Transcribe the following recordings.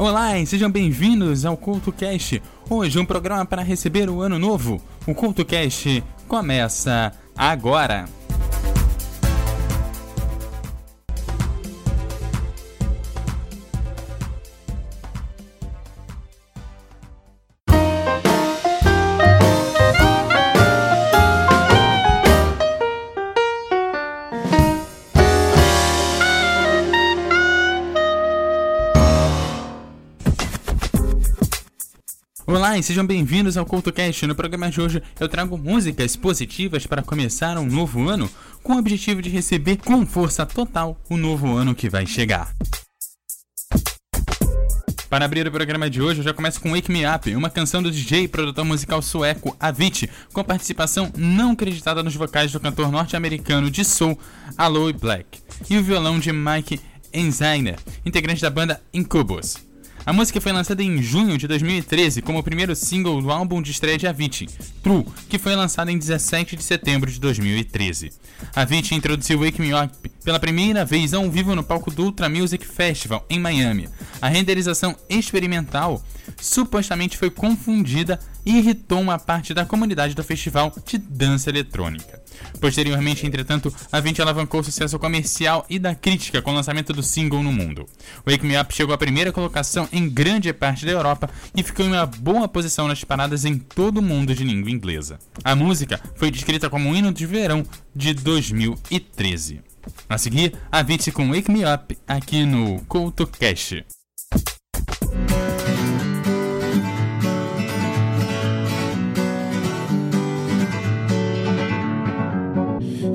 Olá e sejam bem-vindos ao CultoCast. Hoje um programa para receber o ano novo. O CultoCast começa agora. Olá e sejam bem-vindos ao CultoCast. No programa de hoje eu trago músicas positivas para começar um novo ano, com o objetivo de receber com força total o novo ano que vai chegar. Para abrir o programa de hoje, eu já começo com Wake Me Up, uma canção do DJ e produtor musical sueco Avicii, com participação não acreditada nos vocais do cantor norte-americano de soul Aloe Black, e o violão de Mike Enziner, integrante da banda Incubus. A música foi lançada em junho de 2013 como o primeiro single do álbum de estreia de Avicii, True, que foi lançado em 17 de setembro de 2013. Avicii introduziu Wake Me Up pela primeira vez ao vivo no palco do Ultra Music Festival em Miami. A renderização experimental supostamente foi confundida e irritou uma parte da comunidade do festival de dança eletrônica. Posteriormente, entretanto, a 20 alavancou o sucesso comercial e da crítica com o lançamento do single no mundo. Wake Me Up chegou à primeira colocação em grande parte da Europa e ficou em uma boa posição nas paradas em todo o mundo de língua inglesa. A música foi descrita como um hino de verão de 2013. A seguir, a 20 com Wake Me Up aqui no CoutoCast.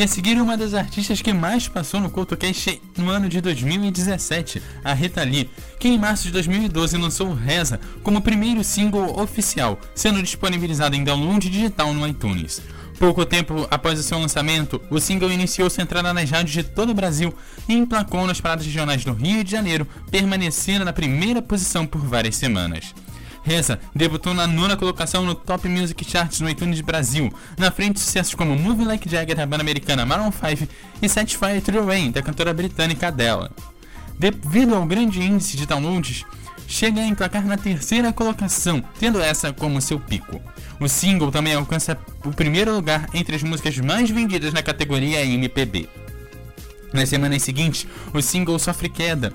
E a seguir, uma das artistas que mais passou no CoutoCast no ano de 2017, a Rita Lee, que em março de 2012 lançou Reza como primeiro single oficial, sendo disponibilizado em download digital no iTunes. Pouco tempo após o seu lançamento, o single iniciou sua entrada nas rádios de todo o Brasil e emplacou nas paradas regionais do Rio de Janeiro, permanecendo na primeira posição por várias semanas. Reza debutou na nona colocação no Top Music Charts no iTunes Brasil, na frente de sucessos como Move Like Jagger da banda americana Maroon 5 e to the Rain da cantora britânica Adele. Devido ao grande índice de downloads, chega a emplacar na terceira colocação, tendo essa como seu pico. O single também alcança o primeiro lugar entre as músicas mais vendidas na categoria MPB. Nas semanas seguintes, o single sofre queda,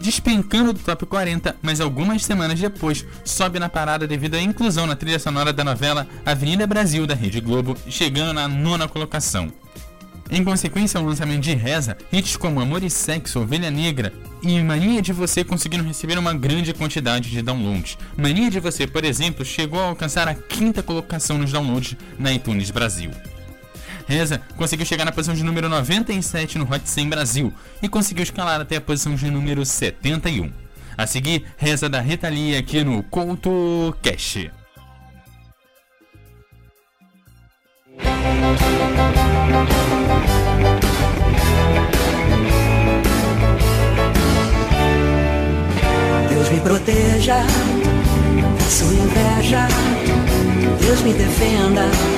despencando do top 40, mas algumas semanas depois sobe na parada devido à inclusão na trilha sonora da novela Avenida Brasil da Rede Globo, chegando na nona colocação. Em consequência ao lançamento de Reza, hits como Amor e Sexo, Ovelha Negra e Mania de Você conseguiram receber uma grande quantidade de downloads. Mania de Você, por exemplo, chegou a alcançar a quinta colocação nos downloads na iTunes Brasil. Reza conseguiu chegar na posição de número 97 no Hot 100 Brasil e conseguiu escalar até a posição de número 71. A seguir, Reza da Rita Lee aqui no Couto Cash. Deus me proteja sua inveja, Deus me defenda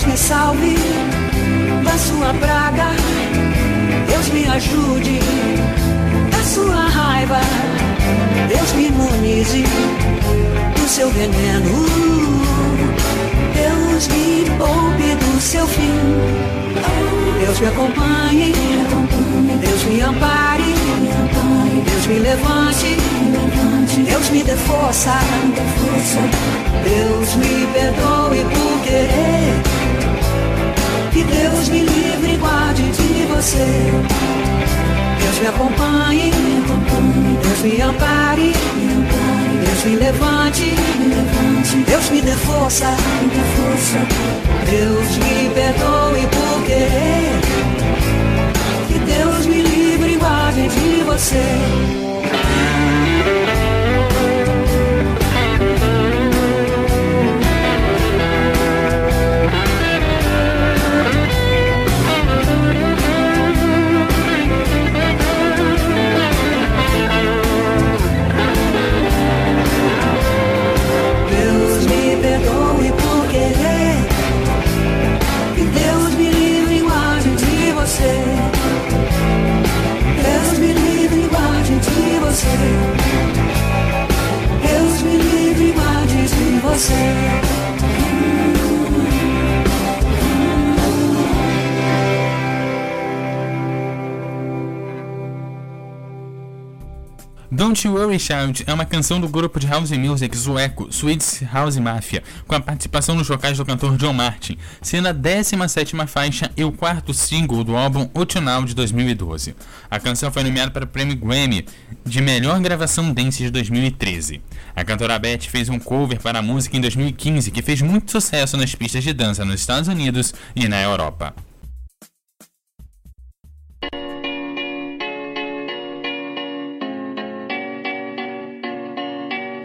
Deus me salve da sua praga. Deus me ajude da sua raiva. Deus me imunize do seu veneno. Deus me poupe do seu fim. Deus me acompanhe. Deus me ampare. Deus me levante. Deus me dê força. Deus me perdoe por querer. Que Deus me livre e guarde de você. Deus me acompanhe. Deus me ampare. Deus me levante. Deus me dê força. Deus me perdoe por querer. Que Deus me livre e guarde de você. Don't Worry Child é uma canção do grupo de house music sueco Swedish House Mafia, com a participação nos vocais do cantor John Martin, sendo a 17ª faixa e o quarto single do álbum Autumnal de 2012. A canção foi nomeada para o prêmio Grammy de melhor gravação dance de 2013. A cantora Beth fez um cover para a música em 2015 que fez muito sucesso nas pistas de dança nos Estados Unidos e na Europa.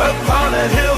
Upon a hill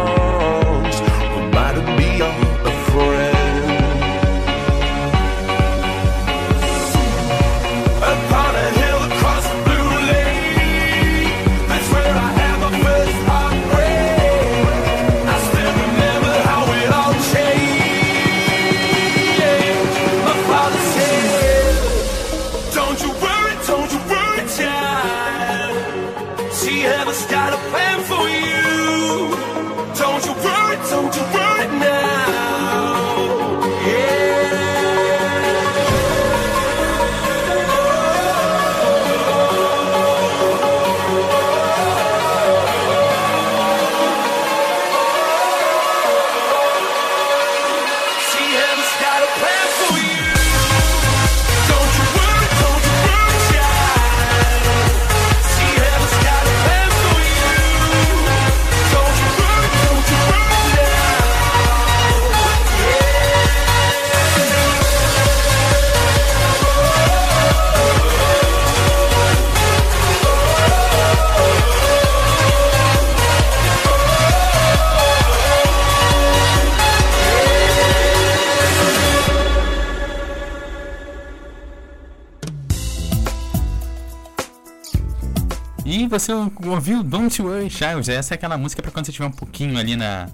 E você ouviu Don't Worry Child? Essa é aquela música pra quando você estiver um pouquinho ali na.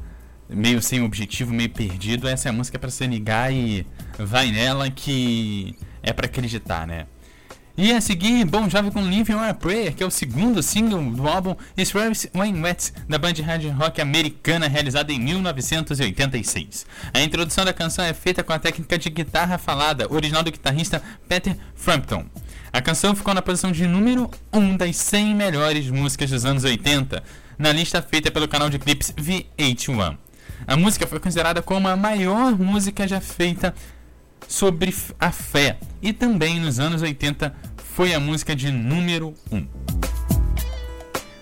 meio sem objetivo, meio perdido. Essa é a música pra você ligar e vai nela que é pra acreditar, né? E a seguir, Bon Jovi com Living on a Prayer, que é o segundo single do álbum Israel's When Wet, da band hard rock americana realizada em 1986. A introdução da canção é feita com a técnica de guitarra falada, original do guitarrista Peter Frampton. A canção ficou na posição de número 1 das 100 melhores músicas dos anos 80, na lista feita pelo canal de clipes VH1. A música foi considerada como a maior música já feita sobre a fé e também nos anos 80 foi a música de número 1.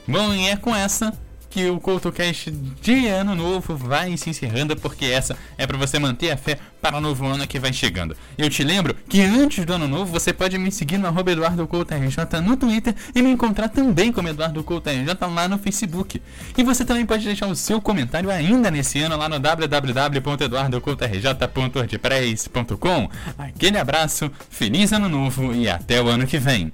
Bom, e é com essa que o CoutoCast de ano novo vai se encerrando, porque essa é para você manter a fé para o novo ano que vai chegando. Eu te lembro que antes do ano novo você pode me seguir no arroba Eduardo Couto RJ no Twitter e me encontrar também como Eduardo Couto RJ lá no Facebook. E você também pode deixar o seu comentário ainda nesse ano lá no www.eduardocoutorj.wordpress.com. Aquele abraço, feliz ano novo e até o ano que vem.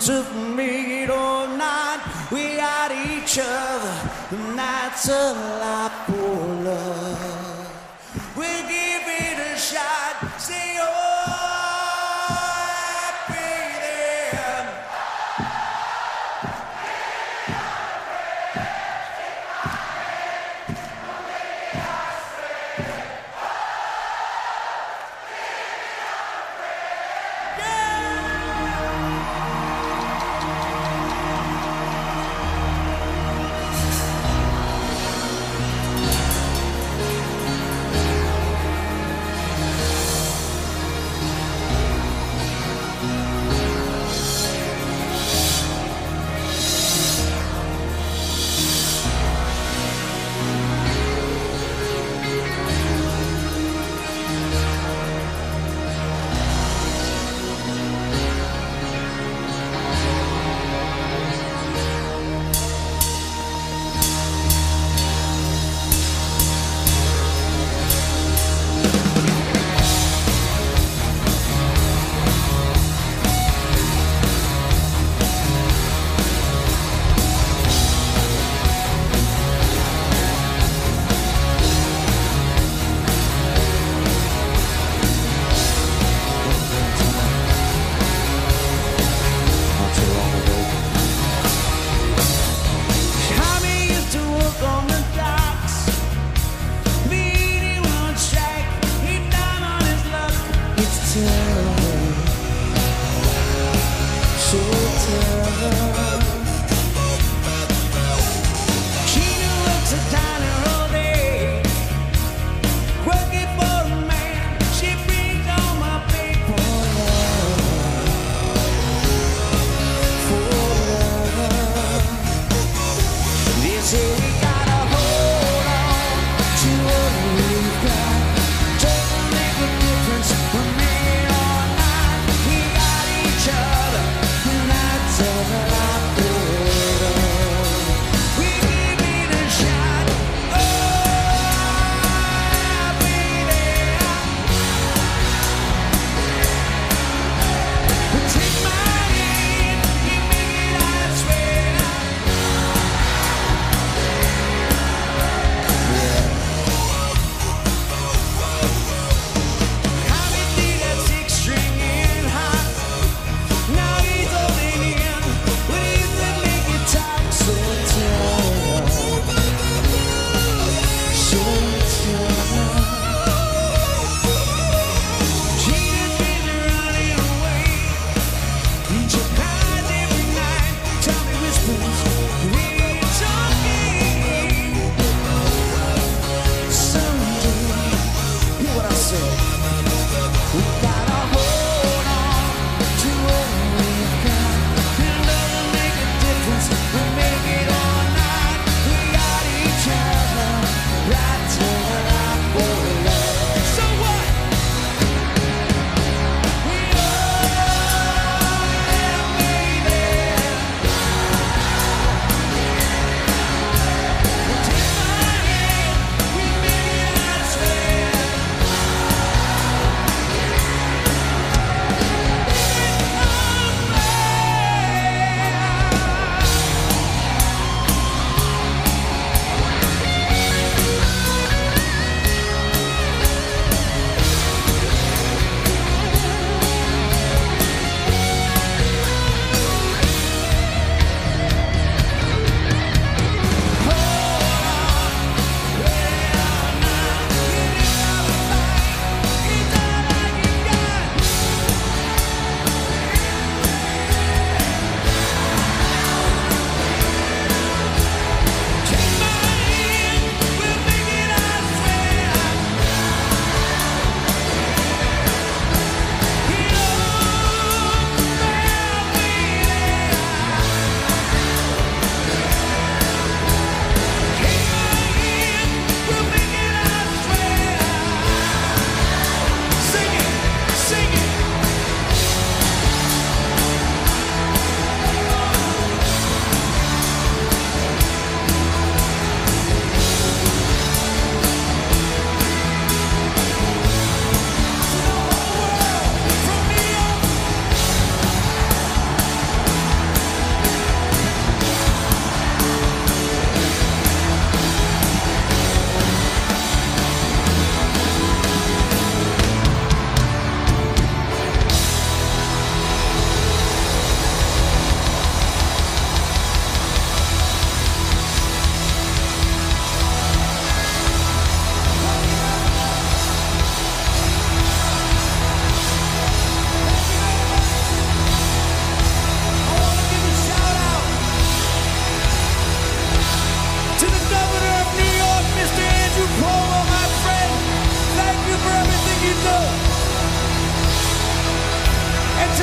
To meet all night. We had each other, and that's a lot for love.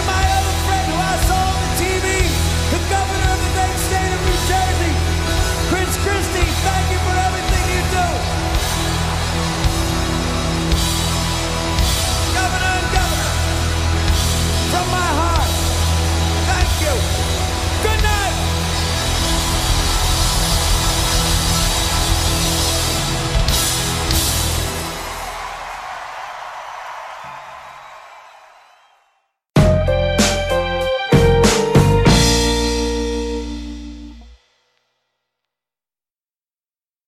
to my own